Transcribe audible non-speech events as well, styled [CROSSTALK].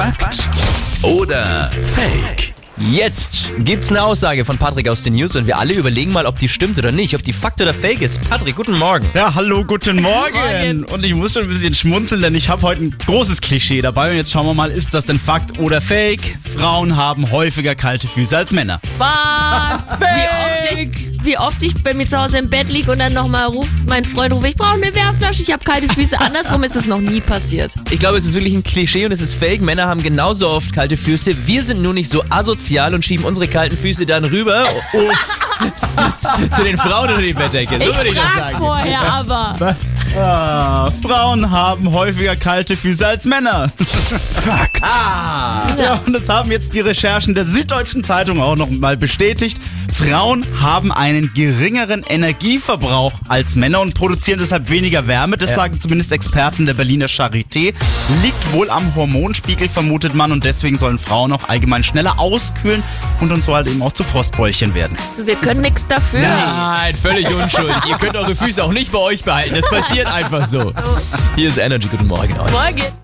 Fakt oder Fake? Jetzt gibt's eine Aussage von Patrick aus den News und wir alle überlegen mal, ob die stimmt oder nicht, ob die Fakt oder Fake ist. Patrick, guten Morgen. Ja, hallo, guten [LAUGHS] Morgen. Morgen. Und ich muss schon ein bisschen schmunzeln, denn ich habe heute ein großes Klischee dabei. Und jetzt schauen wir mal, ist das denn Fakt oder Fake? Frauen haben häufiger kalte Füße als Männer. Oft, ich, wie oft ich bei mir zu Hause im Bett liege und dann nochmal ruft mein Freund, ruft, ich brauche eine Wärmflasche, ich habe kalte Füße. [LAUGHS] Andersrum ist es noch nie passiert. Ich glaube, es ist wirklich ein Klischee und es ist Fake. Männer haben genauso oft kalte Füße. Wir sind nur nicht so asozial und schieben unsere kalten Füße dann rüber [LAUGHS] Uff. [LAUGHS] zu den Frauen unter die Bettdecke. So Ich würde ich das frag sagen. vorher aber. Ah, Frauen haben häufiger kalte Füße als Männer. Fakt. Ja, und das haben jetzt die Recherchen der Süddeutschen Zeitung auch noch mal bestätigt. Frauen haben einen geringeren Energieverbrauch als Männer und produzieren deshalb weniger Wärme. Das Ja. sagen zumindest Experten der Berliner Charité. Liegt wohl am Hormonspiegel, vermutet man. Und deswegen sollen Frauen auch allgemein schneller auskühlen und uns so halt eben auch zu Frostbäulchen werden. Also wir können nichts dafür. Nein, völlig unschuldig. Ihr könnt eure Füße auch nicht bei euch behalten. Das passiert einfach so. Hier ist Energy. Guten Morgen euch. Morgen.